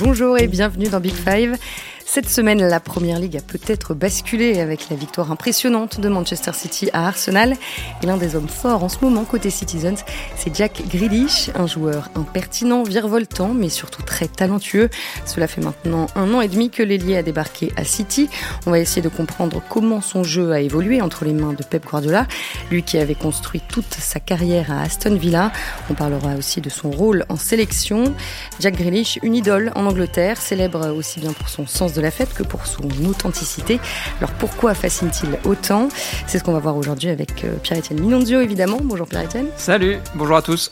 Bonjour et bienvenue dans Big Five. Cette semaine, la Première Ligue a peut-être basculé avec la victoire impressionnante de Manchester City à Arsenal. Et l'un des hommes forts en ce moment côté Citizens, c'est Jack Grealish, un joueur impertinent, virevoltant, mais surtout très talentueux. Cela fait maintenant un an et demi que l'ailier a débarqué à City. On va essayer de comprendre comment son jeu a évolué entre les mains de Pep Guardiola, lui qui avait construit toute sa carrière à Aston Villa. On parlera aussi de son rôle en sélection. Jack Grealish, une idole en Angleterre, célèbre aussi bien pour son sens de la fête que pour son authenticité. Alors pourquoi fascine-t-il autant? C'est ce qu'on va voir aujourd'hui avec euh, Pierre-Etienne Minondio évidemment. Bonjour Pierre-Etienne. Salut, bonjour à tous.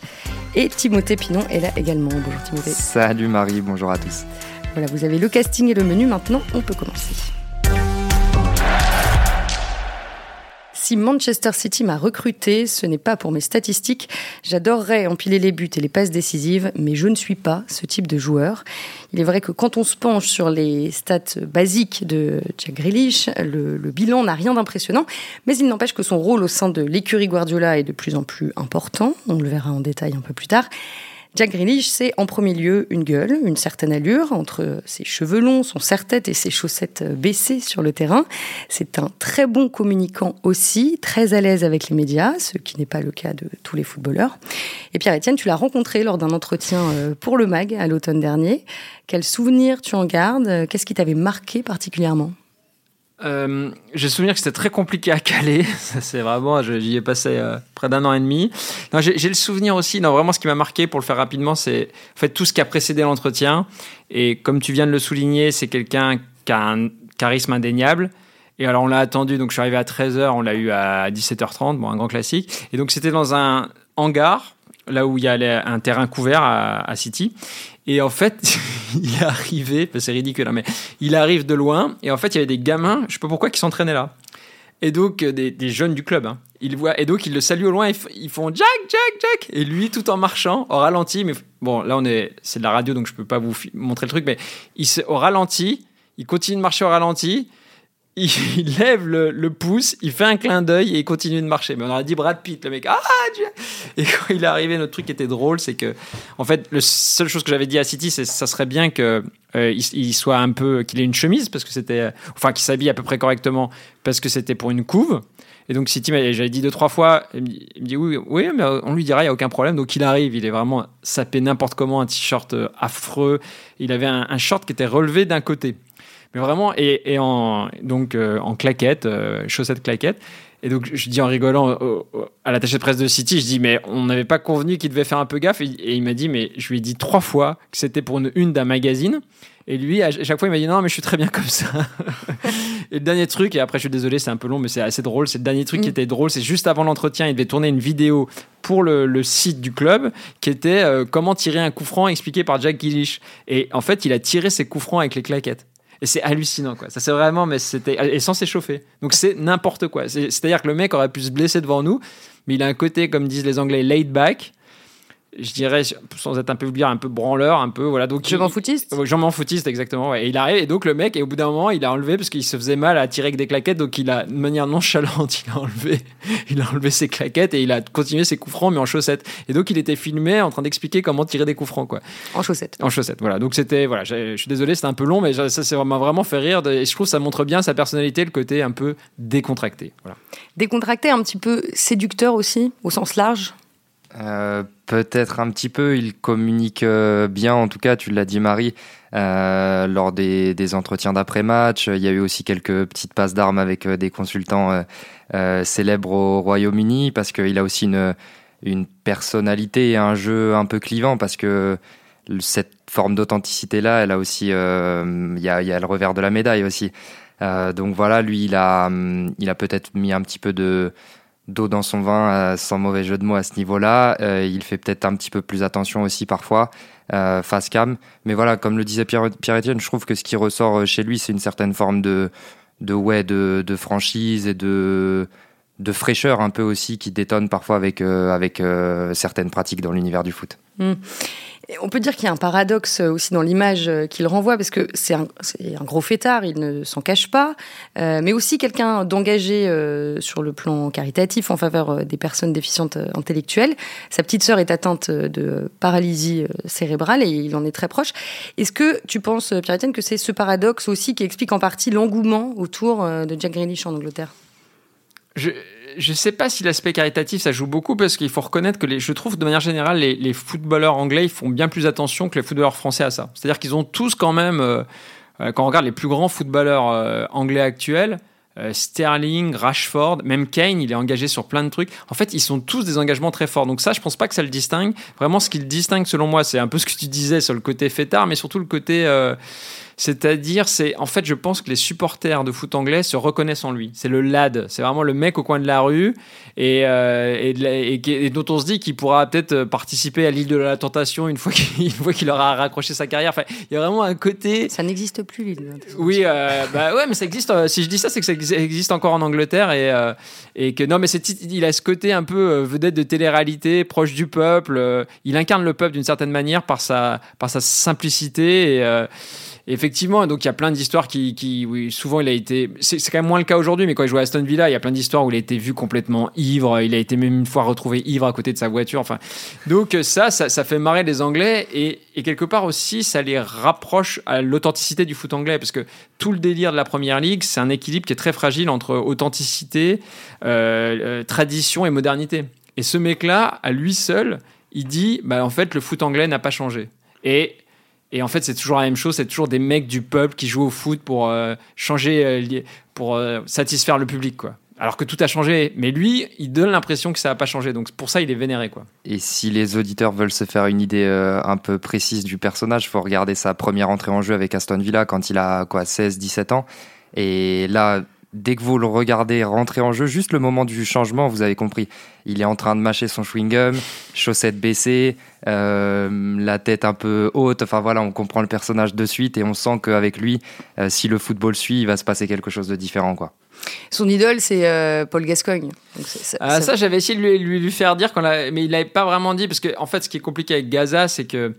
Et Timothée Pinon est là également. Bonjour Timothée. Salut Marie, bonjour à tous. Voilà, vous avez le casting et le menu maintenant, on peut commencer. Si Manchester City m'a recruté, ce n'est pas pour mes statistiques. J'adorerais empiler les buts et les passes décisives, mais je ne suis pas ce type de joueur. Il est vrai que quand on se penche sur les stats basiques de Jack Grealish, le, bilan n'a rien d'impressionnant, mais il n'empêche que son rôle au sein de l'écurie Guardiola est de plus en plus important. On le verra en détail un peu plus tard. Jack Grealish, c'est en premier lieu une gueule, une certaine allure entre ses cheveux longs, son serre-tête et ses chaussettes baissées sur le terrain. C'est un très bon communicant aussi, très à l'aise avec les médias, ce qui n'est pas le cas de tous les footballeurs. Et Pierre-Etienne, tu l'as rencontré lors d'un entretien euh, pour le MAG à l'automne dernier. Quel souvenir tu en gardes? Qu'est-ce qui t'avait marqué particulièrement? Euh, j'ai souvenir que c'était très compliqué à caler. C'est vraiment, j'y ai passé euh, près d'un an et demi. J'ai le souvenir aussi, non, vraiment ce qui m'a marqué pour le faire rapidement, c'est en fait tout ce qui a précédé l'entretien. Et comme tu viens de le souligner, c'est quelqu'un qui a un charisme indéniable. Et alors on l'a attendu, donc je suis arrivé à 13h, on l'a eu à 17h30, bon, un grand classique. Et donc c'était dans un hangar, là où il y a un terrain couvert à City. Et en fait, il est arrivé, c'est ridicule, hein, mais il arrive de loin, et en fait, il y avait des gamins, je sais pas pourquoi, qui s'entraînaient là. Et donc, euh, des, jeunes du club, hein. il voit, et donc, ils le saluent au loin, ils, font Jack, Jack, Jack Et lui, tout en marchant, au ralenti, mais bon, là, on est, c'est de la radio, donc je peux pas vous montrer le truc, mais il, au ralenti, il continue de marcher au ralenti, il, lève le, pouce, il fait un clin d'œil et il continue de marcher. Mais on aurait dit Brad Pitt, le mec. Ah, Dieu Et quand il est arrivé, notre truc était drôle, c'est que, en fait, la seule chose que j'avais dit à City, c'est ça serait bien que euh, soit un peu, qu'il ait une chemise parce que c'était, enfin, qu'il s'habille à peu près correctement parce que c'était pour une couve. Et donc City, j'avais dit deux trois fois, il me dit, oui, oui, mais on lui dira, il y a aucun problème. Donc il arrive, il est vraiment sapé n'importe comment, un t-shirt euh, affreux. Il avait un, un short qui était relevé d'un côté. Mais vraiment, et, en, donc, euh, en claquette, euh, chaussettes claquettes. Et donc, je dis en rigolant à l'attaché de presse de City, je dis, mais on n'avait pas convenu qu'il devait faire un peu gaffe. Et, il m'a dit, mais je lui ai dit trois fois que c'était pour une une d'un magazine. Et lui, à chaque fois, il m'a dit, non, mais je suis très bien comme ça. et le dernier truc, et après, je suis désolé, c'est un peu long, mais c'est assez drôle. C'est le dernier truc qui mm. était drôle. C'est juste avant l'entretien, il devait tourner une vidéo pour le, le site du club qui était euh, comment tirer un coup franc expliqué par Jack Grealish. Et en fait, il a tiré ses coups francs avec les claquettes. Et c'est hallucinant, quoi. Ça, c'est vraiment, mais c'était. Et sans s'échauffer. Donc, c'est n'importe quoi. C'est-à-dire que le mec aurait pu se blesser devant nous, mais il a un côté, comme disent les Anglais, laid back je dirais, sans être un peu vulgaire, un peu branleur, un peu, voilà. Donc, je m'en foutiste Je m'en foutiste, exactement. Et il arrive, et donc le mec, et au bout d'un moment, il a enlevé parce qu'il se faisait mal à tirer avec des claquettes, donc il a, de manière nonchalante, il a enlevé, il a enlevé ses claquettes et il a continué ses coups francs, mais en chaussettes. Et donc il était filmé en train d'expliquer comment tirer des coups francs, quoi. En chaussettes. En chaussettes, voilà. Donc c'était, voilà, je suis désolé, c'était un peu long, mais ça, ça m'a vraiment fait rire, et je trouve que ça montre bien sa personnalité, le côté un peu décontracté, voilà. Décontracté, un petit peu séducteur aussi, au sens large euh, peut-être un petit peu, il communique euh, bien, en tout cas, tu l'as dit Marie, euh, lors des, entretiens d'après-match. Il y a eu aussi quelques petites passes d'armes avec des consultants célèbres au Royaume-Uni, parce qu'il a aussi une, personnalité et un jeu un peu clivant, parce que cette forme d'authenticité-là, elle a aussi, il y a, le revers de la médaille aussi. donc voilà, lui, il a peut-être mis un petit peu de d'eau dans son vin, euh, sans mauvais jeu de mots à ce niveau-là. Euh, il fait peut-être un petit peu plus attention aussi parfois, euh, face cam. Mais voilà, comme le disait Pierre-Étienne, je trouve que ce qui ressort chez lui, c'est une certaine forme de, de, ouais, de, de franchise et de, de fraîcheur un peu aussi qui détonne parfois avec, avec certaines pratiques dans l'univers du foot. Mmh. On peut dire qu'il y a un paradoxe aussi dans l'image qu'il renvoie, parce que c'est un, gros fêtard, il ne s'en cache pas, euh, mais aussi quelqu'un d'engagé euh, sur le plan caritatif en faveur euh, des personnes déficientes intellectuelles. Sa petite sœur est atteinte de paralysie cérébrale et il en est très proche. Est-ce que tu penses, Pierre-Étienne, que c'est ce paradoxe aussi qui explique en partie l'engouement autour de Jack Grealish en Angleterre? Je sais pas si l'aspect caritatif ça joue beaucoup parce qu'il faut reconnaître que je trouve de manière générale les, les, footballeurs anglais ils font bien plus attention que les footballeurs français à ça. C'est-à-dire qu'ils ont tous quand même, euh, euh, quand on regarde les plus grands footballeurs euh, anglais actuels, Sterling, Rashford, même Kane, il est engagé sur plein de trucs. En fait, ils sont tous des engagements très forts. Donc ça, je pense pas que ça le distingue. Vraiment, ce qui le distingue, selon moi, c'est un peu ce que tu disais sur le côté fêtard, mais surtout le côté c'est-à-dire, c'est en fait, je pense que les supporters de foot anglais se reconnaissent en lui. C'est le lad, c'est vraiment le mec au coin de la rue et, euh, et, dont on se dit qu'il pourra peut-être euh, participer à l'île de la tentation une fois qu'il aura raccroché sa carrière. Enfin, il y a vraiment un côté. Ça n'existe plus l'île. Oui, euh, bah ouais, mais ça existe. si je dis ça, c'est que ça existe encore en Angleterre et et que non, mais il a ce côté un peu vedette de télé-réalité, proche du peuple. il incarne le peuple d'une certaine manière par sa par sa simplicité et effectivement, donc il y a plein d'histoires qui, qui oui, souvent il a été, c'est quand même moins le cas aujourd'hui, mais quand il jouait à Aston Villa, il y a plein d'histoires où il a été vu complètement ivre, il a été même une fois retrouvé ivre à côté de sa voiture, enfin, donc ça, ça, ça fait marrer les Anglais et, et, quelque part aussi, ça les rapproche à l'authenticité du foot anglais, parce que tout le délire de la Première Ligue, c'est un équilibre qui est très fragile entre authenticité, euh, euh, tradition et modernité. Et ce mec-là, à lui seul, il dit, bah en fait, le foot anglais n'a pas changé. Et et en fait, c'est toujours la même chose. C'est toujours des mecs du peuple qui jouent au foot pour euh, changer, euh, pour euh, satisfaire le public. Alors que tout a changé, mais lui, il donne l'impression que ça n'a pas changé. Donc pour ça, il est vénéré, quoi. Et si les auditeurs veulent se faire une idée un peu précise du personnage, faut regarder sa première entrée en jeu avec Aston Villa quand il a quoi 16-17 ans. Et là, dès que vous le regardez rentrer en jeu, juste le moment du changement, vous avez compris. Il est en train de mâcher son chewing-gum, chaussettes baissées, euh, la tête un peu haute. Enfin voilà, on comprend le personnage de suite et on sent qu'avec lui, euh, si le football suit, il va se passer quelque chose de différent, quoi. Son idole, c'est euh, Paul Gascogne. Ah, ça, j'avais essayé de lui, lui, faire dire, mais il l'avait pas vraiment dit, parce que en fait, ce qui est compliqué avec Gaza, c'est que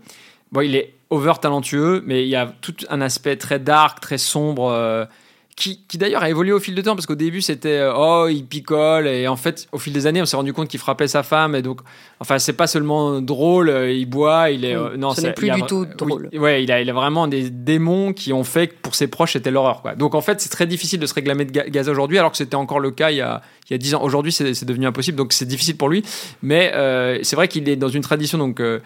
bon, il est over talentueux, mais il y a tout un aspect très dark, très sombre qui, d'ailleurs a évolué au fil de temps parce qu'au début c'était euh, oh il picole et en fait au fil des années on s'est rendu compte qu'il frappait sa femme et donc enfin c'est pas seulement drôle euh, il boit il est euh, non ce n'est plus du tout drôle. ouais il a, il a vraiment des démons qui ont fait que pour ses proches c'était l'horreur quoi. Donc en fait c'est très difficile de se réclamer de Gaza aujourd'hui alors que c'était encore le cas il y a il y a 10 ans. Aujourd'hui c'est devenu impossible donc c'est difficile pour lui. Mais c'est vrai qu'il est dans une tradition donc euh,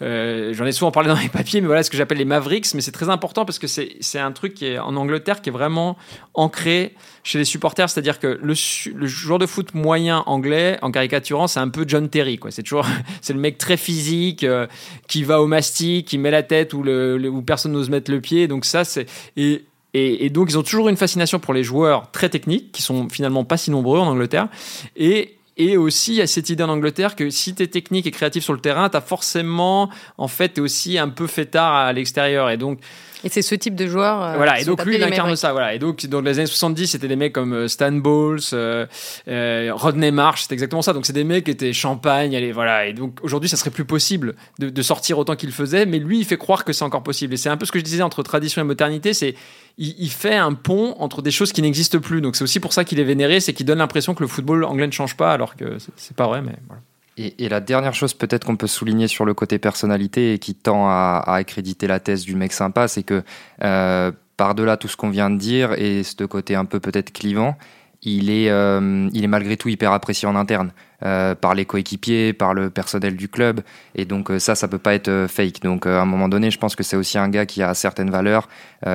j'en ai souvent parlé dans mes papiers, mais voilà ce que j'appelle les Mavericks. Mais c'est très important parce que c'est un truc qui est en Angleterre qui est vraiment ancré chez les supporters. C'est-à-dire que le, joueur de foot moyen anglais, en caricaturant, c'est un peu John Terry. C'est toujours c'est le mec très physique euh, qui va au mastic, qui met la tête où personne n'ose mettre le pied. Donc ça, c'est et, et, et, donc, ils ont toujours une fascination pour les joueurs très techniques, qui sont finalement pas si nombreux en Angleterre. Et, et aussi, il y a cette idée en Angleterre que si tu es technique et créatif sur le terrain, tu forcément, en fait, aussi un peu fêtard à l'extérieur. Et donc, et c'est ce type de joueur. Euh, voilà, et donc lui, il incarne ça. Voilà. Et donc, dans les années 70, c'était des mecs comme euh, Stan Bowles, euh, euh, Rodney Marsh, c'est exactement ça. Donc, c'est des mecs qui étaient champagne, allez, voilà. Et donc, aujourd'hui, ça serait plus possible de, de sortir autant qu'il faisait, mais lui, il fait croire que c'est encore possible. Et c'est un peu ce que je disais entre tradition et modernité, c'est il, il, fait un pont entre des choses qui n'existent plus. Donc, c'est aussi pour ça qu'il est vénéré, c'est qu'il donne l'impression que le football anglais ne change pas, alors que c'est pas vrai, mais voilà. Et, la dernière chose peut-être qu'on peut souligner sur le côté personnalité et qui tend à, accréditer la thèse du mec sympa, c'est que euh, par-delà tout ce qu'on vient de dire et ce côté un peu peut-être clivant, il est, euh, il est malgré tout hyper apprécié en interne euh, par les coéquipiers, par le personnel du club. Et donc ça, ça peut pas être fake. Donc à un moment donné, je pense que c'est aussi un gars qui a certaines valeurs,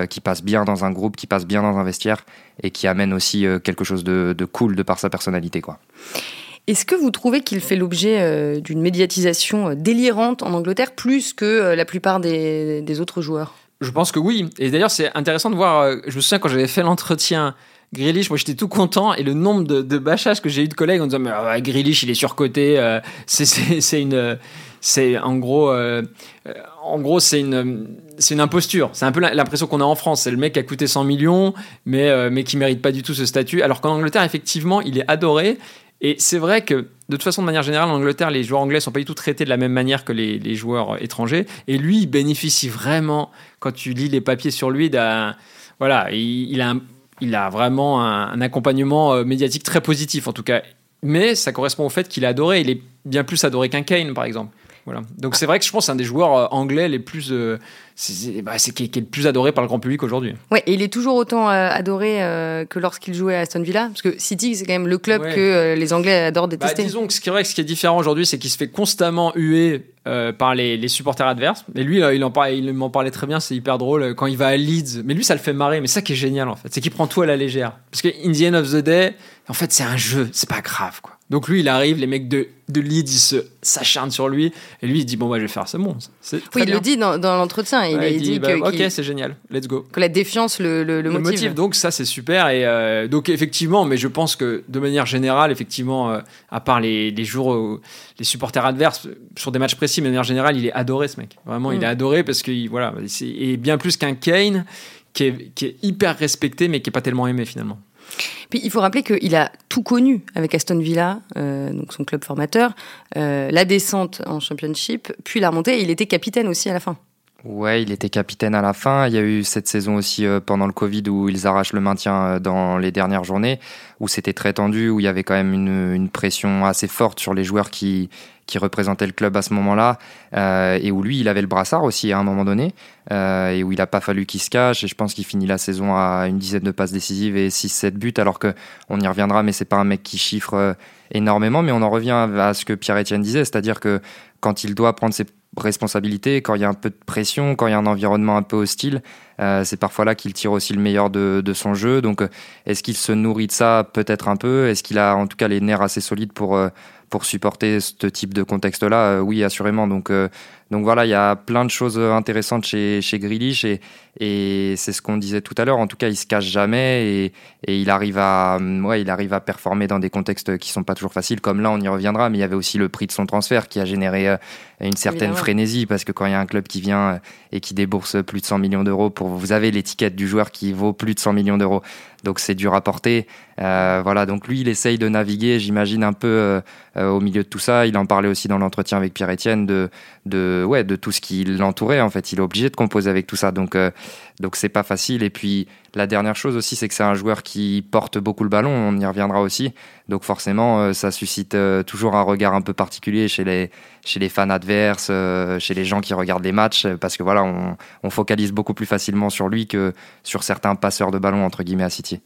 qui passe bien dans un groupe, qui passe bien dans un vestiaire et qui amène aussi quelque chose de, de cool de par sa personnalité. quoi. Est-ce que vous trouvez qu'il fait l'objet euh, d'une médiatisation euh, délirante en Angleterre plus que euh, la plupart des, autres joueurs? Je pense que oui. Et d'ailleurs, c'est intéressant de voir. Je me souviens quand j'avais fait l'entretien. Grealish, moi j'étais tout content et le nombre de, de bâchages que j'ai eu de collègues en disant mais ah, il est surcoté, c'est une, c'est en gros, en gros c'est une, c'est une imposture. C'est un peu l'impression qu'on a en France. C'est le mec qui a coûté 100 millions mais mais qui mérite pas du tout ce statut. Alors qu'en Angleterre effectivement il est adoré Et c'est vrai que, de toute façon, de manière générale, en Angleterre, les joueurs anglais sont pas du tout traités de la même manière que les, joueurs étrangers. Et lui, il bénéficie vraiment, quand tu lis les papiers sur lui, d'un. Voilà, il a vraiment un, un accompagnement euh, médiatique très positif, en tout cas. Mais ça correspond au fait qu'il est adoré. Il est bien plus adoré qu'un Kane, par exemple. Voilà. Donc c'est vrai que je pense que c'est un des joueurs euh, anglais les plus. euh, c'est bah, c'est qui, est- qui est le plus adoré par le grand public aujourd'hui. Ouais, et il est toujours autant euh, adoré euh, que lorsqu'il jouait à Aston Villa, parce que City, c'est quand même le club Ouais. que les Anglais adorent Bah, détester. disons que ce qui est vrai, ce qui est différent aujourd'hui, c'est qu'il se fait constamment huer euh, par les, les supporters adverses. Mais lui, il en parlait, il m'en parlait très bien, c'est hyper drôle quand il va à Leeds. Mais lui, ça le fait marrer. Mais ça qui est génial en fait, c'est qu'il prend tout à la légère. Parce que in the end of the day, en fait, c'est un jeu, c'est pas grave quoi. Donc lui, il arrive, les mecs de, de Leeds, ils se s'acharnent sur lui, et lui, il dit bon, bah, je vais faire, c'est bon. C'est oui, il bien. le dit dans, dans l'entretien. Il, Ouais, il dit, bah, que, ok, qu'il- c'est génial, let's go. que la défiance le, le, le le motive. motive. Donc ça c'est super et euh, donc effectivement, mais je pense que de manière générale, effectivement, euh, à part les, les jours, où les supporters adverses sur des matchs précis, mais de manière générale, il est adoré ce mec. Vraiment, il Mm. est adoré parce que il- voilà, c'est et bien plus qu'un Kane qui est, qui est hyper respecté mais qui est pas tellement aimé finalement. Puis il faut rappeler qu'il a tout connu avec Aston Villa, euh, son club formateur, euh, la descente en Championship, puis la remontée. Et il était capitaine aussi à la fin. Ouais, il était capitaine à la fin. Il y a eu cette saison aussi euh, pendant le Covid où ils arrachent le maintien euh, dans les dernières journées, où c'était très tendu, où il y avait quand même une, pression assez forte sur les joueurs qui, qui représentaient le club à ce moment-là, euh, et où lui, il avait le brassard aussi à un moment donné, et où il n'a pas fallu qu'il se cache. Et je pense qu'il finit la saison à une dizaine de passes décisives et 6-7 buts, alors que on y reviendra, mais c'est pas un mec qui chiffre énormément. Mais on en revient à ce que Pierre-Etienne disait, c'est-à-dire que quand il doit prendre ses responsabilités, quand il y a un peu de pression, quand il y a un environnement un peu hostile, euh, c'est parfois là qu'il tire aussi le meilleur de, de son jeu. Donc, euh, est-ce qu'il se nourrit de ça Peut-être un peu? Est-ce qu'il a en tout cas les nerfs assez solides pour, euh, pour supporter ce type de contexte-là? Oui, assurément. Donc, donc voilà, il y a plein de choses intéressantes chez, chez Grealish et c'est ce qu'on disait tout à l'heure. En tout cas, il se cache jamais et, et il arrive à, ouais, il arrive à performer dans des contextes qui sont pas toujours faciles. Comme là, on y reviendra, mais il y avait aussi le prix de son transfert qui a généré euh, une certaine Évidemment. frénésie parce que quand il y a un club qui vient euh, et qui débourse plus de 100 millions d'euros pour, vous avez l'étiquette du joueur qui vaut plus de 100 millions d'euros. Donc c'est dur à porter. Euh, voilà, donc lui, il essaye de naviguer, j'imagine, un peu euh, au milieu de tout ça. Il en parlait aussi dans l'entretien avec Pierre-Etienne de, de, ouais, de tout ce qui l'entourait. En fait, il est obligé de composer avec tout ça. Donc, euh, donc c'est pas facile. Et puis, la dernière chose aussi, c'est que c'est un joueur qui porte beaucoup le ballon. On y reviendra aussi. Donc, forcément, euh, ça suscite euh, toujours un regard un peu particulier chez les, chez les fans adverses, euh, chez les gens qui regardent les matchs, parce que voilà, on, on focalise beaucoup plus facilement sur lui que sur certains passeurs de ballon entre guillemets à City.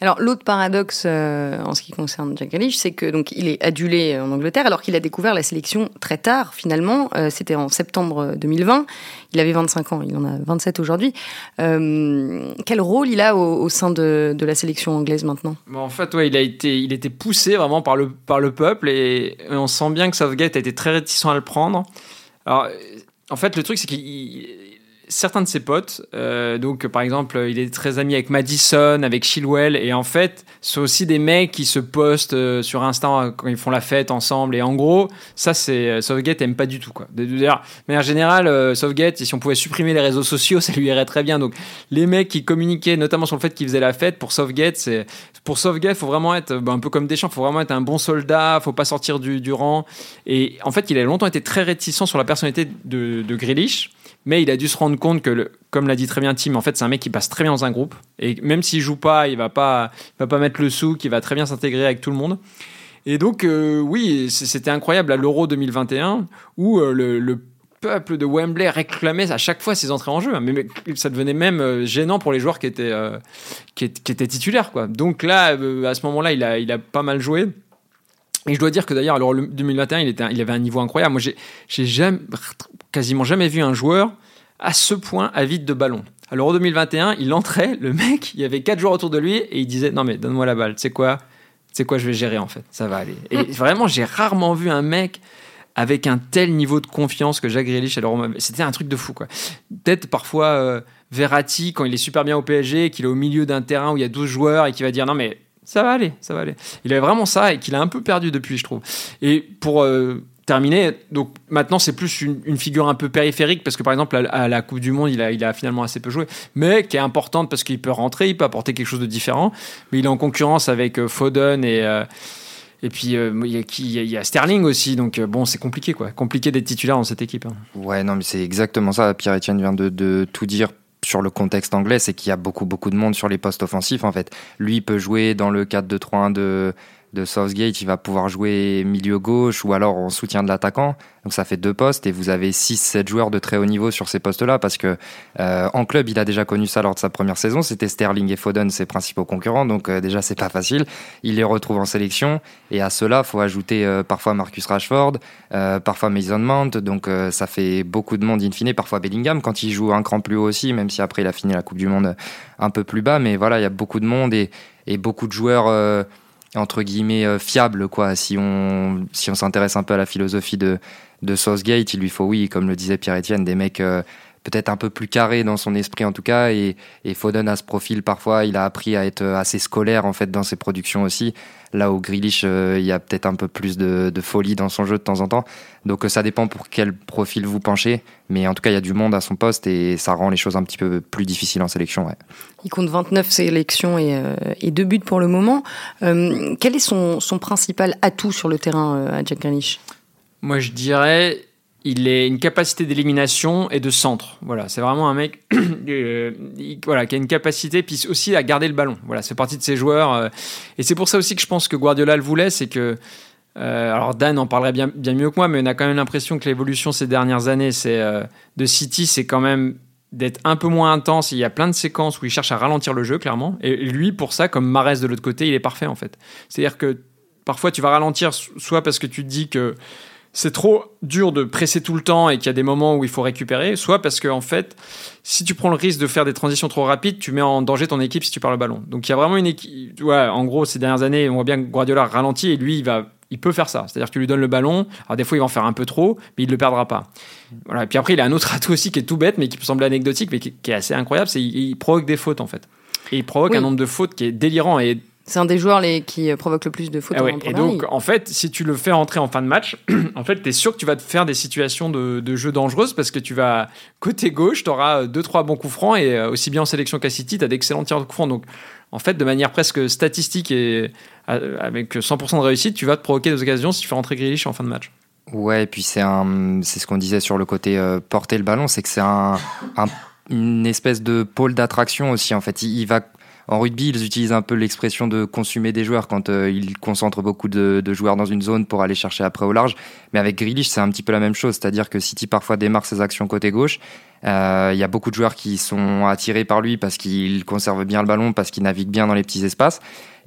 Alors l'autre paradoxe euh, en ce qui concerne Jack Grealish, c'est que donc il est adulé en Angleterre alors qu'il a découvert la sélection très tard finalement. Euh, C'était en septembre 2020. Il avait 25 ans, il en a 27 aujourd'hui. Euh, quel rôle il a au, sein de, la sélection anglaise maintenant? En fait, ouais, il a été, il était poussé vraiment par le, par le peuple et, et on sent bien que Southgate a été très réticent à le prendre. Alors, euh, en fait, le truc, c'est qu'il certains de ses potes, euh, donc par exemple, il est très ami avec Madison, avec Chilwell, et en fait, c'est aussi des mecs qui se postent euh, sur Insta quand ils font la fête ensemble. Et en gros, ça, c'est euh, Southgate aime pas du tout quoi. D'ailleurs, de manière générale, euh, Southgate, si on pouvait supprimer les réseaux sociaux, ça lui irait très bien. Donc, les mecs qui communiquaient, notamment sur le fait qu'ils faisaient la fête, pour Southgate, c'est pour Southgate, faut vraiment être bah, un peu comme Deschamps, faut vraiment être un bon soldat, faut pas sortir du, du rang. Et en fait, il a longtemps été très réticent sur la personnalité de, de Grealish. Mais il a dû se rendre compte que, comme l'a dit très bien Tim, en fait, c'est un mec qui passe très bien dans un groupe. Et même s'il joue pas, il va pas, va pas mettre le sou, qui va très bien s'intégrer avec tout le monde. Et donc, euh, oui, c'était incroyable à l'Euro 2021, où euh, le, le peuple de Wembley réclamait à chaque fois ses entrées en jeu. Mais, ça devenait même euh, gênant pour les joueurs qui étaient, qui, étaient- titulaires. Donc là, à ce moment-là, il a, il a pas mal joué. Et je dois dire que d'ailleurs, l'Euro 2021, il, était, il avait un niveau incroyable. Moi, j'ai jamais, quasiment jamais vu un joueur à ce point avide de ballon. À l'Euro 2021, il entrait, le mec, il y avait quatre joueurs autour de lui et il disait Non, mais donne-moi la balle, tu sais quoi C'est quoi, je vais gérer en fait, ça va aller. Et vraiment, j'ai rarement vu un mec avec un tel niveau de confiance que Jacques Grealish à l'Euro. C'était un truc de fou, quoi. Peut-être parfois euh, Verratti, quand il est super bien au PSG, qu'il est au milieu d'un terrain où il y a 12 joueurs et qu'il va dire Non, mais ça va aller, ça va aller. Il avait vraiment ça et qu'il a un peu perdu depuis, je trouve. Et pour euh, terminer, donc maintenant c'est plus une, figure un peu périphérique parce que par exemple à, la Coupe du Monde il a, finalement assez peu joué, mais qui est importante parce qu'il peut rentrer, il peut apporter quelque chose de différent. Mais il est en concurrence avec euh, Foden et, euh, Et puis, euh, il y, a Sterling aussi, donc bon, c'est compliqué, quoi. Compliqué d'être titulaire dans cette équipe. hein. Ouais, non, mais c'est exactement ça. Pierre-Etienne vient de, de tout dire sur le contexte anglais, c'est qu'il y a beaucoup, beaucoup de monde sur les postes offensifs, en fait. Lui il peut jouer dans le 4-2-3-1 de, de Southgate, il va pouvoir jouer milieu gauche ou alors en soutien de l'attaquant. Donc ça fait deux postes et vous avez 6-7 joueurs de très haut niveau sur ces postes-là parce que euh, en club, il a déjà connu ça lors de sa première saison. C'était Sterling et Foden, ses principaux concurrents. Donc euh, déjà, c'est pas facile. Il les retrouve en sélection et à cela, faut ajouter euh, parfois Marcus Rashford, parfois Mason Mount. Donc ça fait beaucoup de monde in fine. Parfois Bellingham quand il joue un cran plus haut aussi, même si après il a fini la Coupe du Monde un peu plus bas. Mais voilà, il y a beaucoup de monde et beaucoup de joueurs. Entre guillemets euh, fiables quoi. Si on si on s'intéresse un peu à la philosophie de de Southgate il lui faut oui comme le disait Pierre-Etienne des mecs euh, peut-être un peu plus carrés dans son esprit en tout cas et, et Foden a ce profil parfois il a appris à être assez scolaire en fait dans ses productions aussi là où Grealish euh, il y a peut-être un peu plus de, de folie dans son jeu de temps en temps donc euh, ça dépend pour quel profil vous penchez mais en tout cas il y a du monde à son poste et ça rend les choses un petit peu plus difficiles en sélection ouais. Il compte 29 sélections et, euh, et deux buts pour le moment. Euh, quel est son, son principal atout sur le terrain euh, à Jack Grealish? Moi, je dirais, il a une capacité d'élimination et de centre. Voilà, c'est vraiment un mec euh, il- voilà, qui a une capacité, puis aussi à garder le ballon. Voilà, c'est partie de ses joueurs. euh, et c'est pour ça aussi que je pense que Guardiola le voulait, c'est que. euh, alors Dan en parlerait bien, bien mieux que moi, mais on a quand même l'impression que l'évolution ces dernières années, c'est de City, c'est quand même d'être un peu moins intense. Il y a plein de séquences où il cherche à ralentir le jeu, clairement. Et lui, pour ça, comme Marès de l'autre côté, il est parfait en fait. C'est-à-dire que parfois tu vas ralentir, soit parce que tu te dis que c'est trop dur de presser tout le temps et qu'il y a des moments où il faut récupérer, soit parce que en fait, si tu prends le risque de faire des transitions trop rapides, tu mets en danger ton équipe si tu perds le ballon. Donc il y a vraiment une équipe. Ouais, en gros, ces dernières années, on voit bien que Guardiola ralentit et lui, il va. Il peut faire ça, c'est-à-dire que tu lui donnes le ballon. Alors des fois, il va en faire un peu trop, mais il ne le perdra pas. Voilà. Et puis après, il a un autre atout aussi qui est tout bête, mais qui peut sembler anecdotique, mais qui, qui est assez incroyable. C'est il, il provoque des fautes en fait. Et il provoque Oui. un nombre de fautes qui est délirant. Et C'est un des joueurs les, qui euh, provoque le plus de fautes ah ouais, en Et donc, ligue. en fait, si tu le fais rentrer en fin de match, en fait, tu es sûr que tu vas te faire des situations de, de jeu dangereuses parce que tu vas, côté gauche, tu auras 2-3 bons coups francs et euh, aussi bien en sélection qu'à City, tu as d'excellents tirs de coups francs. Donc, en fait, de manière presque statistique et euh, avec 100% de réussite, tu vas te provoquer des occasions si tu fais rentrer Grealish en fin de match. Ouais, et puis c'est un, c'est ce qu'on disait sur le côté euh, porter le ballon, c'est que c'est un, un- une espèce de pôle d'attraction aussi. En fait, il, il va en rugby, ils utilisent un peu l'expression de consommer des joueurs quand euh, ils concentrent beaucoup de, joueurs dans une zone pour aller chercher après au large. Mais avec Grealish, c'est un petit peu la même chose, c'est-à-dire que City parfois démarre ses actions côté gauche. euh, Il y a beaucoup de joueurs qui sont attirés par lui parce qu'il conserve bien le ballon, parce qu'il navigue bien dans les petits espaces.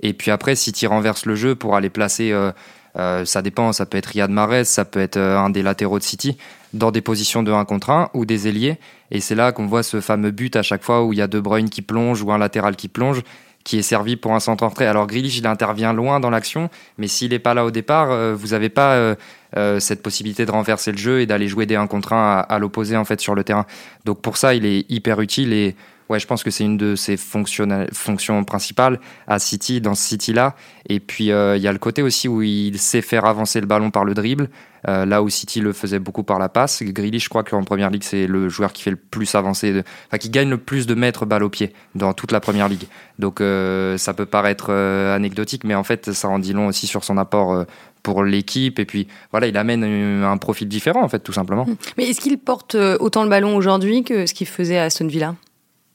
Et puis après, City renverse le jeu pour aller placer. euh, ça dépend, ça peut être Riyad Mahrez, ça peut être un des latéraux de City, dans des positions de 1 contre 1 ou des ailiers. Et c'est là qu'on voit ce fameux but à chaque fois où il y a De Bruyne qui plonge ou un latéral qui plonge, qui est servi pour un centre entrée. Alors Grealish, il intervient loin dans l'action, mais s'il n'est pas là au départ, euh, vous n'avez pas euh, euh, cette possibilité de renverser le jeu et d'aller jouer des 1 contre 1 à, à l'opposé en fait sur le terrain. Donc pour ça, il est hyper utile et ouais, je pense que c'est une de ses fonctions principales à City, dans ce City-là. Et puis, euh, il y a le côté aussi où il sait faire avancer le ballon par le dribble, euh, là où City le faisait beaucoup par la passe. Grealish, je crois qu'en première ligue, c'est le joueur qui fait le plus avancer, enfin, qui gagne le plus de mètres balle au pied dans toute la première ligue. Donc, euh, ça peut paraître anecdotique, mais en fait, ça en dit long aussi sur son apport pour l'équipe. Et puis, voilà, il amène un profil différent, en fait, tout simplement. Mais est-ce qu'il porte autant le ballon aujourd'hui que ce qu'il faisait à Aston Villa?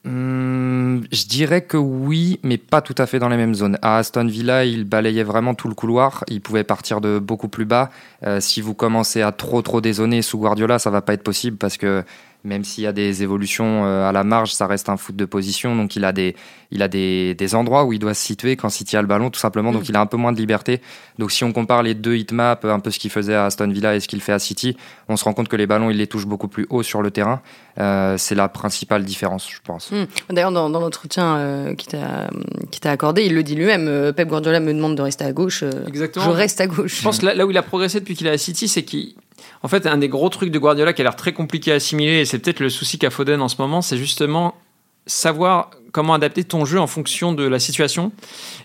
Hum, je dirais que oui, mais pas tout à fait dans les mêmes zones. À Aston Villa, il balayait vraiment tout le couloir. Il pouvait partir de beaucoup plus bas. Euh, si vous commencez à trop trop dézonner sous Guardiola, ça va pas être possible parce que même s'il y a des évolutions euh, à la marge, ça reste un foot de position. Donc il a des il a des, des endroits où il doit se situer quand City a le ballon, tout simplement. Donc Mm. il a un peu moins de liberté. Donc si on compare les deux hitmaps, un peu ce qu'il faisait à Aston Villa et ce qu'il fait à City, on se rend compte que les ballons, il les touche beaucoup plus haut sur le terrain. Euh, c'est la principale différence, je pense. Hmm. D'ailleurs, dans, dans l'entretien euh, qui t'a qui t'a accordé, il le dit lui-même. euh, Pep Guardiola me demande de rester à gauche. euh, Exactement. je reste à gauche. Je pense que là, là où il a progressé depuis qu'il est à City, c'est qu'il. En fait, un des gros trucs de Guardiola qui a l'air très compliqué à assimiler, et c'est peut-être le souci qu'a Foden en ce moment, c'est justement savoir comment adapter ton jeu en fonction de la situation.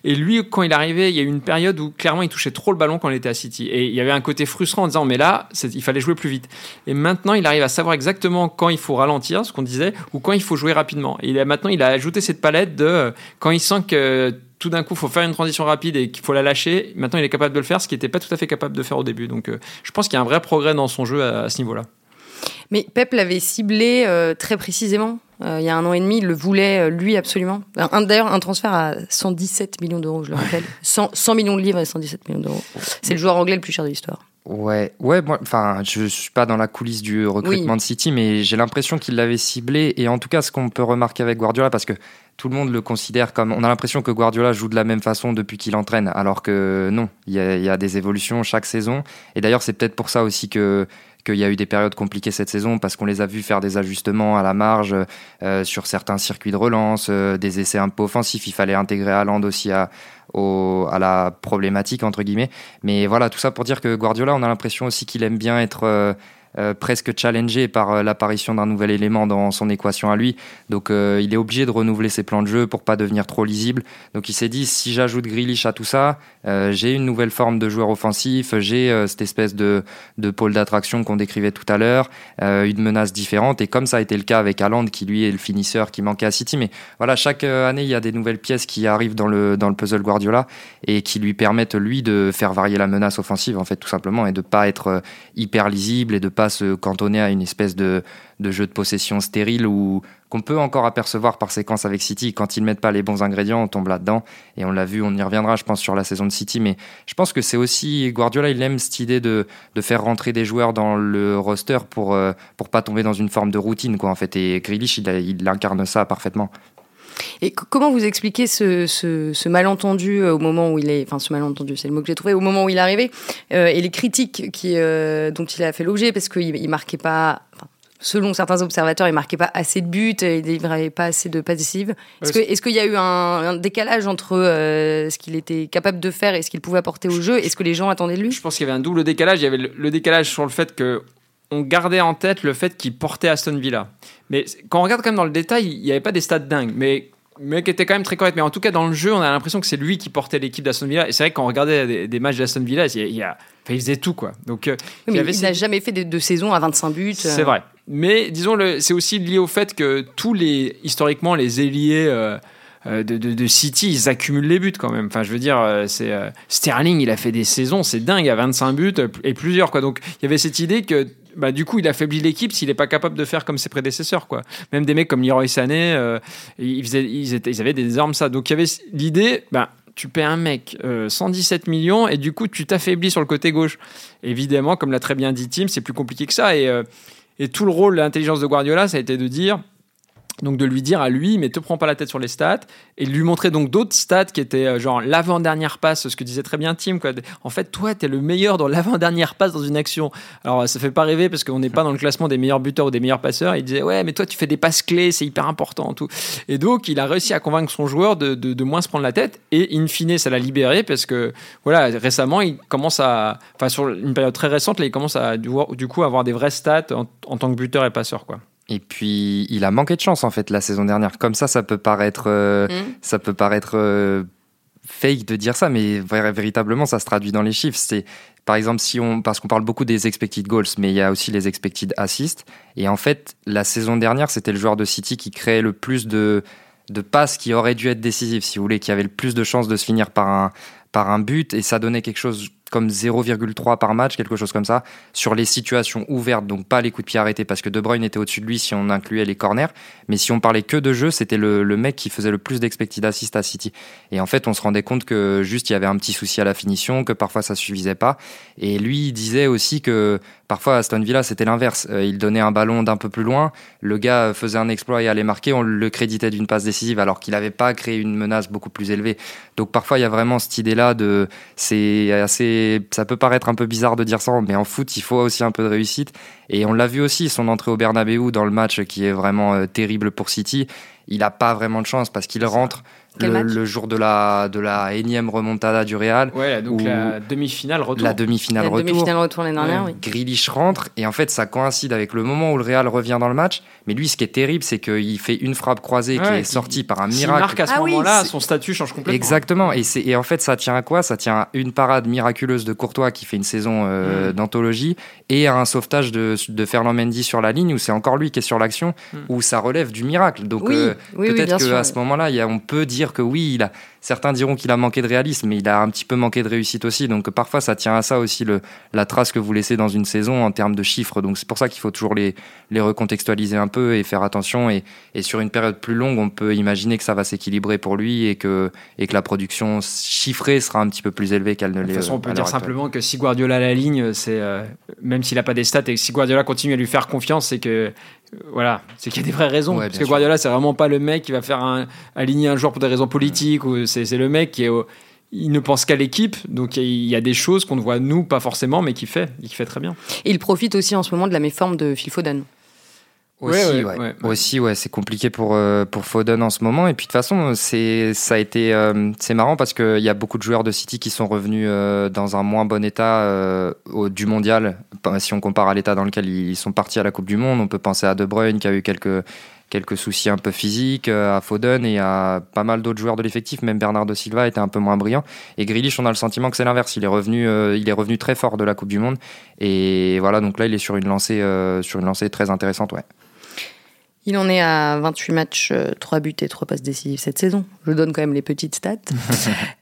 Et lui, quand il arrivait, il y a eu une période où clairement il touchait trop le ballon quand il était à City. Et il y avait un côté frustrant en disant, mais là, il fallait jouer plus vite. Et maintenant, il arrive à savoir exactement quand il faut ralentir, ce qu'on disait, ou quand il faut jouer rapidement. Et maintenant, il a ajouté cette palette de quand il sent que tout d'un coup, il faut faire une transition rapide et qu'il faut la lâcher. Maintenant, il est capable de le faire, ce qu'il n'était pas tout à fait capable de faire au début. Donc, euh, je pense qu'il y a un vrai progrès dans son jeu à, ce niveau-là. Mais Pep l'avait ciblé euh, très précisément. Euh, il y a un an et demi, il le voulait lui absolument. D'ailleurs, un transfert à 117 millions d'euros, je le rappelle. 100, 100 millions de livres et 117 millions d'euros. C'est le joueur anglais le plus cher de l'histoire. Ouais, ouais, moi, enfin, je suis pas dans la coulisse du recrutement de City, mais j'ai l'impression qu'il l'avait ciblé. Et en tout cas, ce qu'on peut remarquer avec Guardiola, parce que tout le monde le considère comme. On a l'impression que Guardiola joue de la même façon depuis qu'il entraîne, alors que non, il y, a, il y a des évolutions chaque saison. Et d'ailleurs, c'est peut-être pour ça aussi que qu'il y a eu des périodes compliquées cette saison parce qu'on les a vus faire des ajustements à la marge euh, sur certains circuits de relance, euh, des essais un peu offensifs. Il fallait intégrer Haaland aussi à, à la problématique entre guillemets. Mais voilà, tout ça pour dire que Guardiola, on a l'impression aussi qu'il aime bien être euh, presque challengé par euh, l'apparition d'un nouvel élément dans son équation à lui. Donc euh, il est obligé de renouveler ses plans de jeu pour pas devenir trop lisible. Donc il s'est dit si j'ajoute Grealish à tout ça, j'ai une nouvelle forme de joueur offensif, j'ai cette espèce de, de pôle d'attraction qu'on décrivait tout à l'heure, une menace différente. Et comme ça a été le cas avec Haaland qui lui est le finisseur qui manquait à City. Mais voilà, chaque année il y a des nouvelles pièces qui arrivent dans le, dans le puzzle Guardiola et qui lui permettent lui de faire varier la menace offensive en fait tout simplement et de pas être hyper lisible et de pas se cantonner à une espèce de, jeu de possession stérile ou qu'on peut encore apercevoir par séquence avec City. Quand ils mettent pas les bons ingrédients, on tombe là-dedans. Et on l'a vu, on y reviendra, je pense, sur la saison de City. Mais je pense que c'est aussi Guardiola, il aime cette idée de, faire rentrer des joueurs dans le roster pour euh, pas tomber dans une forme de routine, quoi. En fait, et Grealish, il incarne ça parfaitement. Et comment vous expliquez ce, malentendu euh, au moment où il est, enfin ce malentendu, c'est le mot que j'ai trouvé, au moment où il est arrivé, euh, et les critiques qui, euh, dont il a fait l'objet, parce qu'il il marquait pas, selon certains observateurs, il marquait pas assez de buts, il délivrait pas assez de passes décisives. Est-ce qu'il y a eu un, décalage entre ce qu'il était capable de faire et ce qu'il pouvait apporter au jeu Est-ce que les gens attendaient de lui? Je pense qu'il y avait un double décalage. Il y avait le décalage sur le fait que on gardait en tête le fait qu'il portait Aston Villa. Mais quand on regarde quand même dans le détail, il n'y avait pas des stats dingues. Mais le mec était quand même très correct. Mais en tout cas, dans le jeu, on a l'impression que c'est lui qui portait l'équipe d'Aston Villa. Et c'est vrai que quand on regardait des, matchs d'Aston Villa, il, a, il, faisait tout. quoi. Donc, euh, il n'a jamais fait de, de saison à 25 buts. C'est vrai. Mais disons, c'est aussi lié au fait que tous les, historiquement, les ailiers. Euh, euh, de, de, City, ils accumulent les buts quand même. Enfin, je veux dire, c'est Sterling, il a fait des saisons, c'est dingue, à 25 buts et plusieurs quoi. Donc, il y avait cette idée que bah, du coup, il affaiblit l'équipe s'il n'est pas capable de faire comme ses prédécesseurs. Quoi. Même des mecs comme Leroy Sané, euh, ils, avaient des armes ça. Donc il y avait l'idée, bah, tu paies un mec 117 euh, millions et du coup, tu t'affaiblis sur le côté gauche. Évidemment, comme l'a très bien dit Tim, c'est plus compliqué que ça. Et, euh, et tout le rôle, l'intelligence de Guardiola, ça a été de dire donc de lui dire à lui, mais te prends pas la tête sur les stats, et lui montrer donc d'autres stats qui étaient euh, genre l'avant-dernière passe, ce que disait très bien Tim. Quoi. En fait, toi, tu es le meilleur dans l'avant-dernière passe dans une action. Alors ça fait pas rêver parce qu'on n'est pas dans le classement des meilleurs buteurs ou des meilleurs passeurs. Il disait, ouais, mais toi, tu fais des passes clés, c'est hyper important. Tout. Et donc, il a réussi à convaincre son joueur de, de, moins se prendre la tête, et in fine, ça l'a libéré parce que, voilà, récemment, il commence à, enfin, sur une période très récente, là, il commence à, du coup, avoir des vraies stats en, en tant que buteur et passeur, quoi. Et puis, il a manqué de chance en fait la saison dernière. Comme ça, ça peut paraître, euh, mm. ça peut paraître euh, fake de dire ça, mais véritablement, ça se traduit dans les chiffres. C'est par exemple si on, parce qu'on parle beaucoup des expected goals, mais il y a aussi les expected assists. Et en fait, la saison dernière, c'était le joueur de City qui créait le plus de de passes qui auraient dû être décisives, si vous voulez, qui avait le plus de chances de se finir par un par un but, et ça donnait quelque chose comme 0,3 par match, quelque chose comme ça, sur les situations ouvertes, donc pas les coups de pied arrêtés, parce que De Bruyne était au-dessus de lui si on incluait les corners, mais si on parlait que de jeu, c'était le, mec qui faisait le plus d'expected assist à City. Et en fait, on se rendait compte que juste il y avait un petit souci à la finition, que parfois ça suffisait pas. Et lui, disait aussi que parfois Aston Villa, c'était l'inverse. Euh, il donnait un ballon d'un peu plus loin, le gars faisait un exploit et allait marquer, on le créditait d'une passe décisive alors qu'il n'avait pas créé une menace beaucoup plus élevée. Donc parfois, il y a vraiment cette idée-là de, c'est assez ça peut paraître un peu bizarre de dire ça, mais en foot, il faut aussi un peu de réussite. Et on l'a vu aussi, son entrée au Bernabeu dans le match qui est vraiment euh, terrible pour City. il a pas vraiment de chance parce qu'il rentre le, jour de la, de la énième remontada du Real. Ouais, donc la demi-finale retour. La demi-finale La retour. demi-finale retour l'année dernière, Ouais. oui. Grealish rentre et en fait ça coïncide avec le moment où le Real revient dans le match. Mais lui, ce qui est terrible, c'est qu'il fait une frappe croisée qui est sortie par un miracle. marque à ce Ah moment-là, son statut change complètement. Exactement. Et, c'est- et en fait, ça tient à quoi? Ça tient à une parade miraculeuse de Courtois qui fait une saison euh, Mm. d'anthologie et à un sauvetage de, de Ferland Mendy sur la ligne où c'est encore lui qui est sur l'action Mm. où ça relève du miracle. Donc Oui, euh, oui, peut-être qu'à ce moment-là, il y a- on peut dire que oui, il a, certains diront qu'il a manqué de réalisme, mais il a un petit peu manqué de réussite aussi. Donc parfois, ça tient à ça aussi le, la trace que vous laissez dans une saison en termes de chiffres. Donc c'est pour ça qu'il faut toujours les, les recontextualiser un peu et faire attention. Et, et sur une période plus longue, on peut imaginer que ça va s'équilibrer pour lui et que, et que la production chiffrée sera un petit peu plus élevée qu'elle ne De l'est. toute façon, on peut à dire simplement que si Guardiola a la ligne, c'est euh, même s'il n'a pas des stats et que si Guardiola continue à lui faire confiance, c'est que euh, voilà, c'est qu'il y a des vraies raisons. Ouais, Parce que. Guardiola, c'est vraiment pas le mec qui va faire un, aligner un joueur pour des raisons politiques ou c'est le mec qui est au- il ne pense qu'à l'équipe, donc il y a des choses qu'on ne voit nous pas forcément, mais qui fait, et qui fait très bien. Et il profite aussi en ce moment de la méforme de Phil Foden. Aussi, Ouais. Aussi, ouais, c'est compliqué pour, euh, pour Foden en ce moment. Et puis de toute façon, c'est, ça a été, euh, c'est marrant parce qu'il y a beaucoup de joueurs de City qui sont revenus euh, dans un moins bon état au, du mondial. Si on compare à l'état dans lequel ils sont partis à la Coupe du Monde, on peut penser à De Bruyne qui a eu quelques, quelques soucis un peu physiques, à Foden et à pas mal d'autres joueurs de l'effectif. Même Bernardo Silva était un peu moins brillant. Et Grealish, on a le sentiment que c'est l'inverse. Il est revenu, euh, il est revenu très fort de la Coupe du Monde. Et voilà, donc là, il est sur une lancée, euh, sur une lancée très intéressante, ouais. Il en est à 28 matchs, 3 buts et 3 passes décisives cette saison. Je donne quand même les petites stats.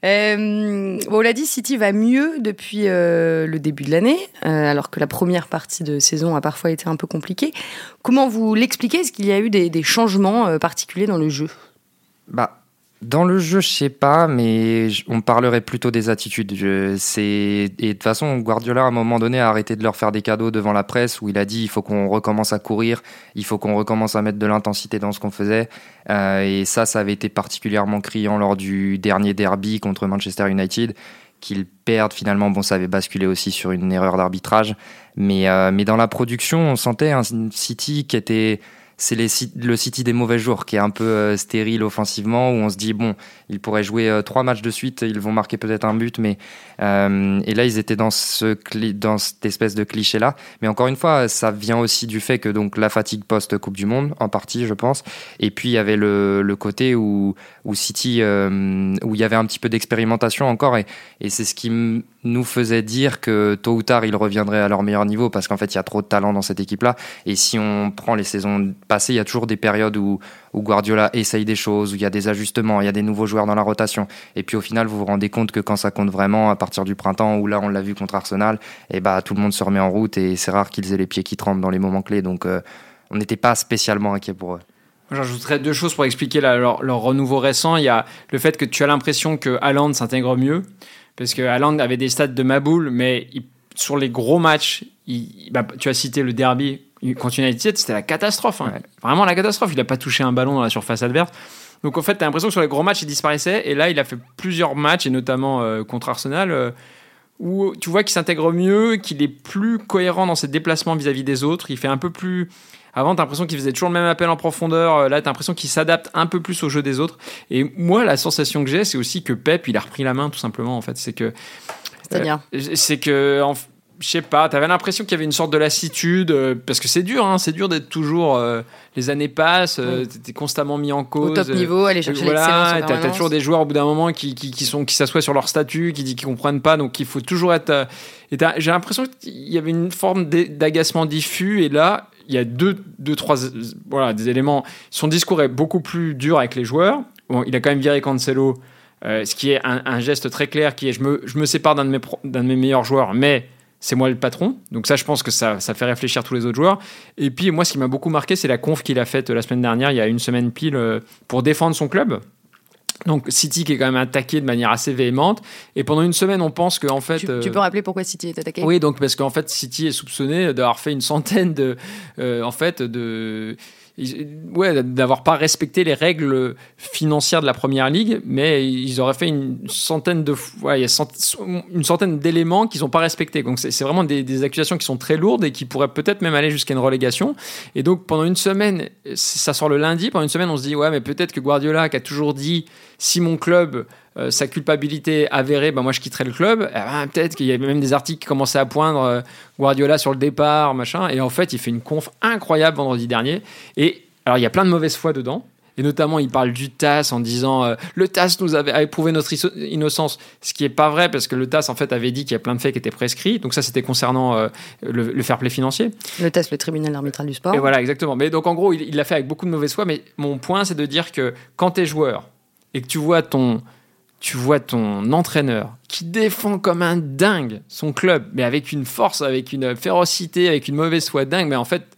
Euh, bon, on l'a dit, City va mieux depuis euh, le début de l'année, euh, alors que la première partie de saison a parfois été un peu compliquée. Comment vous l'expliquez? Est-ce qu'il y a eu des, des changements euh, particuliers dans le jeu? Bah, dans le jeu, je sais pas, mais on parlerait plutôt des attitudes. Et de toute façon, Guardiola, à un moment donné, a arrêté de leur faire des cadeaux devant la presse où il a dit il faut qu'on recommence à courir, il faut qu'on recommence à mettre de l'intensité dans ce qu'on faisait. Euh, et ça, ça avait été particulièrement criant lors du dernier derby contre Manchester United. Qu'ils perdent finalement, bon, ça avait basculé aussi sur une erreur d'arbitrage. Mais, euh, mais dans la production, on sentait un City qui était c'est le City des mauvais jours qui est un peu euh, stérile offensivement où on se dit bon ils pourraient jouer euh, trois matchs de suite ils vont marquer peut-être un but mais euh, et là ils étaient dans ce dans cette espèce de cliché là mais encore une fois ça vient aussi du fait que donc la fatigue post Coupe du Monde en partie je pense. Et puis il y avait le, le côté où où City euh, où il y avait un petit peu d'expérimentation encore et, c'est ce qui nous faisait dire que tôt ou tard ils reviendraient à leur meilleur niveau parce qu'en fait il y a trop de talent dans cette équipe là et si on prend les saisons passées, il y a toujours des périodes où, Guardiola essaye des choses, où il y a des ajustements, il y a des nouveaux joueurs dans la rotation. Et puis au final, vous vous rendez compte que quand ça compte vraiment, à partir du printemps, où là on l'a vu contre Arsenal, et bah tout le monde se remet en route et c'est rare qu'ils aient les pieds qui tremblent dans les moments clés. Donc euh, on n'était pas spécialement inquiet pour eux. J'ajouterais deux choses pour expliquer la- leur, leur renouveau récent. Il y a le fait que tu as l'impression que Haaland s'intègre mieux, parce que Haaland avait des stats de Maboul, mais il- sur les gros matchs, il- bah, tu as cité le derby contre United, c'était la catastrophe. hein. Ouais. Vraiment la catastrophe. Il n'a pas touché un ballon dans la surface adverse. Donc en fait, tu as l'impression que sur les gros matchs, il disparaissait. Et là, il a fait plusieurs matchs, et notamment euh, contre Arsenal, euh, où tu vois qu'il s'intègre mieux, qu'il est plus cohérent dans ses déplacements vis-à-vis des autres. Il fait un peu plus. Avant, t'as l'impression qu'il faisait toujours le même appel en profondeur. Euh, Là, t'as l'impression qu'il s'adapte un peu plus au jeu des autres. Et moi, la sensation que j'ai, c'est aussi que Pep, il a repris la main, tout simplement. En fait, c'est que C'est-à-dire c'est que, en je sais pas, t'avais l'impression qu'il y avait une sorte de lassitude, euh, parce que c'est dur, hein, c'est dur d'être toujours. euh, les années passent, euh, t'es constamment mis en cause. Au top euh, niveau, aller chercher voilà, t'as, t'as toujours des joueurs au bout d'un moment qui, qui, qui sont qui s'assoient sur leur statut, qui disent qu'ils comprennent pas, donc il faut toujours être. euh, et j'ai l'impression qu'il y avait une forme d'agacement diffus, et là il y a deux, deux trois voilà des éléments. Son discours est beaucoup plus dur avec les joueurs. Il a quand même viré Cancelo, euh, ce qui est un, geste très clair, qui est je me, sépare d'un de mes meilleurs joueurs, mais c'est moi le patron. Donc ça, je pense que ça, ça fait réfléchir tous les autres joueurs. Et puis moi, ce qui m'a beaucoup marqué, c'est la conf qu'il a faite la semaine dernière, il y a une semaine pile, euh, pour défendre son club. Donc City qui est quand même attaqué de manière assez véhémente. Et pendant une semaine, on pense qu'en fait... Tu, tu euh, peux rappeler pourquoi City est attaqué? Oui, donc parce qu'en fait, City est soupçonné d'avoir fait une centaine de, euh, en fait, de, ouais, d'avoir pas respecté les règles financières de la première ligue, mais ils auraient fait une centaine de, une centaine d'éléments qu'ils n'ont pas respectés. Donc c'est vraiment des, des, accusations qui sont très lourdes et qui pourraient peut-être même aller jusqu'à une relégation. Et donc pendant une semaine, ça sort le lundi, pendant une semaine on se dit ouais, mais peut-être que Guardiola qui a toujours dit si mon club euh, sa culpabilité avérée, ben moi je quitterai le club. Eh ben, peut-être qu'il y a même des articles qui commençaient à poindre euh, Guardiola sur le départ, machin. Et en fait, il fait une conf incroyable vendredi dernier. Et alors, il y a plein de mauvaise foi dedans. Et notamment, il parle du TAS en disant euh, le TAS nous avait, éprouvé notre innocence, ce qui est pas vrai parce que le TAS en fait avait dit qu'il y a plein de faits qui étaient prescrits. Donc ça, c'était concernant le, fair play financier. Le TAS, le tribunal arbitral du sport. Et voilà, exactement. Mais donc en gros, il l'a fait avec beaucoup de mauvaise foi. Mais mon point, c'est de dire que quand tu es joueur et que tu vois ton tu vois ton entraîneur qui défend comme un dingue son club, mais avec une force, avec une férocité, avec une mauvaise foi dingue, mais en fait,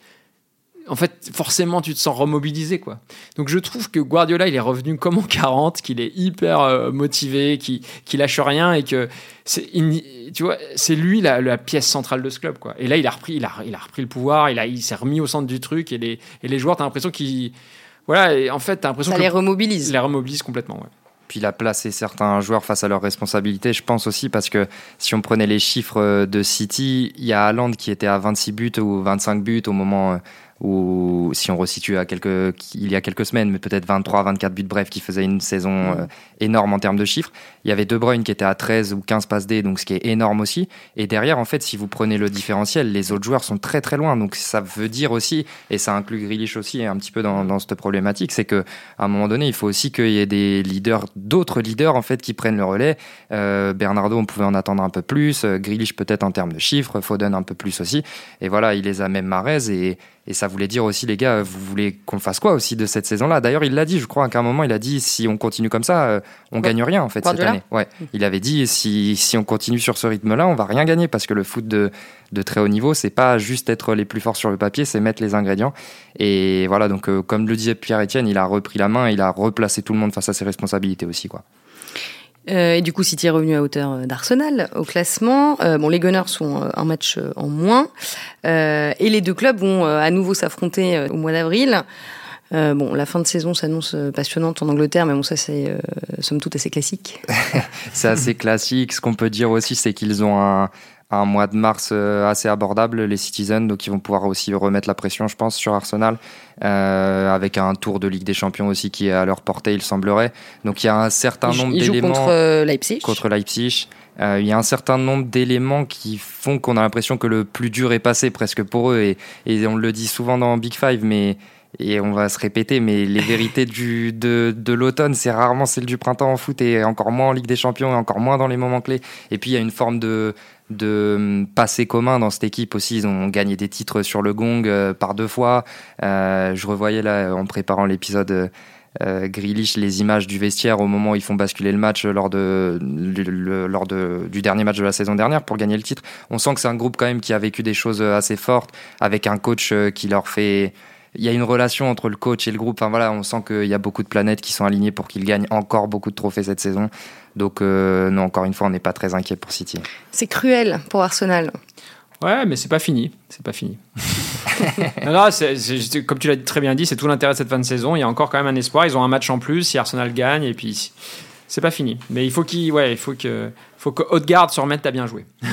en fait, forcément, tu te sens remobilisé, quoi. Donc, je trouve que Guardiola, il est revenu comme en 40, qu'il est hyper euh, motivé, qu'il lâche rien et que c'est, tu vois, c'est lui la, pièce centrale de ce club, quoi. Et là, il a repris, il a, il a repris le pouvoir, il a, il s'est remis au centre du truc et les, et les joueurs, t'as l'impression qu'ils, voilà, et en fait, t'as l'impression ça les remobilise, les remobilise complètement, ouais. Puis il a placé certains joueurs face à leurs responsabilités, je pense aussi, parce que si on prenait les chiffres de City, il y a Haaland qui était à 26 buts ou 25 buts au moment euh, ou si on resitue à quelques, il y a quelques semaines, mais peut-être 23, 24 buts, bref, qui faisait une saison euh, énorme en termes de chiffres. Il y avait De Bruyne qui était à 13 ou 15 passes D, donc ce qui est énorme aussi. Et derrière, en fait, si vous prenez le différentiel, les autres joueurs sont très très loin. Donc ça veut dire aussi, et ça inclut Grealish aussi un petit peu dans, dans cette problématique, c'est que à un moment donné, il faut aussi qu'il y ait des leaders, d'autres leaders en fait, qui prennent le relais. Euh, Bernardo, on pouvait en attendre un peu plus. Euh, Grealish peut-être en termes de chiffres, Foden un peu plus aussi. Et voilà, il les a même Marez et et ça voulait dire aussi, les gars, vous voulez qu'on fasse quoi aussi de cette saison-là? D'ailleurs, il l'a dit, je crois, qu'à un moment, il a dit si on continue comme ça, euh, on gagne rien en fait cette année. Ouais. Mm. Il avait dit si, si on continue sur ce rythme-là, on va rien gagner parce que le foot de, de très haut niveau, c'est pas juste être les plus forts sur le papier, c'est mettre les ingrédients. Et voilà, donc euh, comme le disait Pierre-Etienne, il a repris la main, il a replacé tout le monde face à ses responsabilités aussi, quoi. Euh, et du coup, City est revenu à hauteur euh, d'Arsenal au classement. Euh, bon, les Gunners sont un match en moins. et les deux clubs vont à nouveau s'affronter au mois d'avril. bon, la fin de saison s'annonce passionnante en Angleterre, mais bon, ça c'est somme toute assez classique. c'est assez classique. Ce qu'on peut dire aussi, c'est qu'ils ont un, un mois de mars euh, assez abordable, les Citizens, donc ils vont pouvoir aussi remettre la pression, je pense, sur Arsenal, euh, avec un tour de Ligue des Champions aussi qui est à leur portée, il semblerait. Donc il y a un certain nombre d'éléments contre euh, Leipzig. Contre Leipzig. il y a un certain nombre d'éléments qui font qu'on a l'impression que le plus dur est passé presque pour eux, et, et on le dit souvent dans Big Five, mais et on va se répéter, mais les vérités du, de, de l'automne, c'est rarement celles du printemps en foot et encore moins en Ligue des Champions et encore moins dans les moments clés. Et puis il y a une forme de, de hum, passé commun dans cette équipe aussi. Ils ont gagné des titres sur le gong euh, par deux fois. Euh, je revoyais là, en préparant l'épisode euh, euh les images du vestiaire au moment où ils font basculer le match lors, de, lors de, du dernier match de la saison dernière pour gagner le titre. On sent que c'est un groupe quand même qui a vécu des choses assez fortes avec un coach qui leur fait il y a une relation entre le coach et le groupe. Enfin voilà, on sent qu'il y a beaucoup de planètes qui sont alignées pour qu'ils gagnent encore beaucoup de trophées cette saison. Donc euh, non, encore une fois, on n'est pas très inquiet pour City. C'est cruel pour Arsenal. Ouais, mais c'est pas fini. C'est pas fini. non, comme tu l'as très bien dit, c'est tout l'intérêt de cette fin de saison. Il y a encore quand même un espoir. Ils ont un match en plus si Arsenal gagne et puis c'est pas fini. Mais il faut qu'il, ouais, il faut que, faut que Haute-Garde se remette à bien jouer.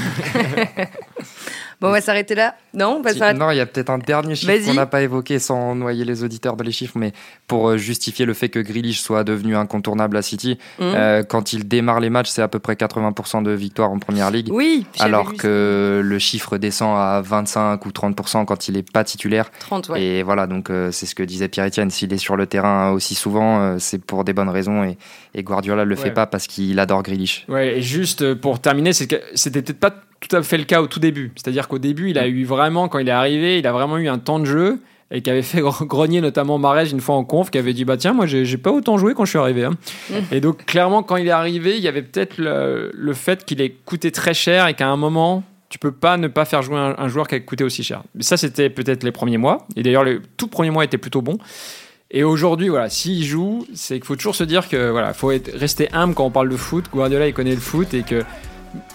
Bon, on va s'arrêter là. Non, Non, il y a peut-être un dernier chiffre qu'on n'a pas évoqué sans noyer les auditeurs dans les chiffres, mais pour euh, justifier le fait que Grealish soit devenu incontournable à City, mmh. euh, quand il démarre les matchs, c'est à peu près 80% de victoires en première ligue. Oui. Alors que le chiffre descend à 25 ou 30% quand il n'est pas titulaire. 30, ouais. Et voilà, donc euh, c'est ce que disait Pierre-Etienne. S'il est sur le terrain aussi souvent, c'est pour des bonnes raisons et, et Guardiola le fait pas parce qu'il adore Grealish. Ouais, et juste pour terminer, c'était peut-être pas tout à fait le cas au tout début. C'est-à-dire qu'au début, il a eu vraiment, quand il est arrivé, il a vraiment eu un temps de jeu et qui avait fait grogner notamment Marège une fois en conf, qui avait dit bah tiens moi j'ai pas autant joué quand je suis arrivé. Hein. Et donc clairement quand il est arrivé, il y avait peut-être le, fait qu'il ait coûté très cher et qu'à un moment tu peux pas ne pas faire jouer un, joueur qui a coûté aussi cher. Mais ça c'était peut-être les premiers mois et d'ailleurs les tout premiers mois étaient plutôt bons. Et aujourd'hui, voilà, s'il joue, c'est qu'il faut toujours se dire que voilà, faut être, rester humble quand on parle de foot. Guardiola, il connaît le foot et que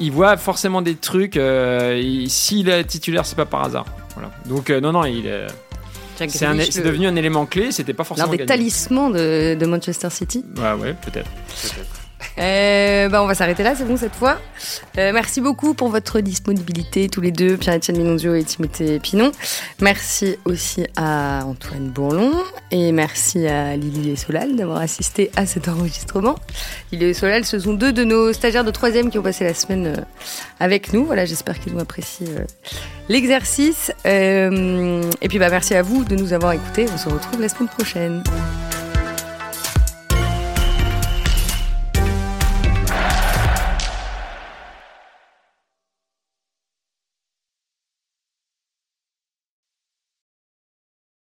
il voit forcément des trucs. Euh, s'il est titulaire, c'est pas par hasard. Voilà. Donc, euh, non, non, il est. C'est devenu un élément clé, c'était pas l'un forcément des gagné. talismans de, de Manchester City. Ouais, ouais, peut-être. Euh, bah, on va s'arrêter là, c'est bon cette fois. Euh, merci beaucoup pour votre disponibilité, tous les deux, Pierre-Etienne Minonzio et Timothée Pinon. Merci aussi à Antoine Bourlon et merci à Lily et Solal d'avoir assisté à cet enregistrement. Lily et Solal, ce sont deux de nos stagiaires de troisième qui ont passé la semaine euh, avec nous. Voilà, j'espère qu'ils ont apprécié l'exercice. Et puis bah, merci à vous de nous avoir écoutés. On se retrouve la semaine prochaine.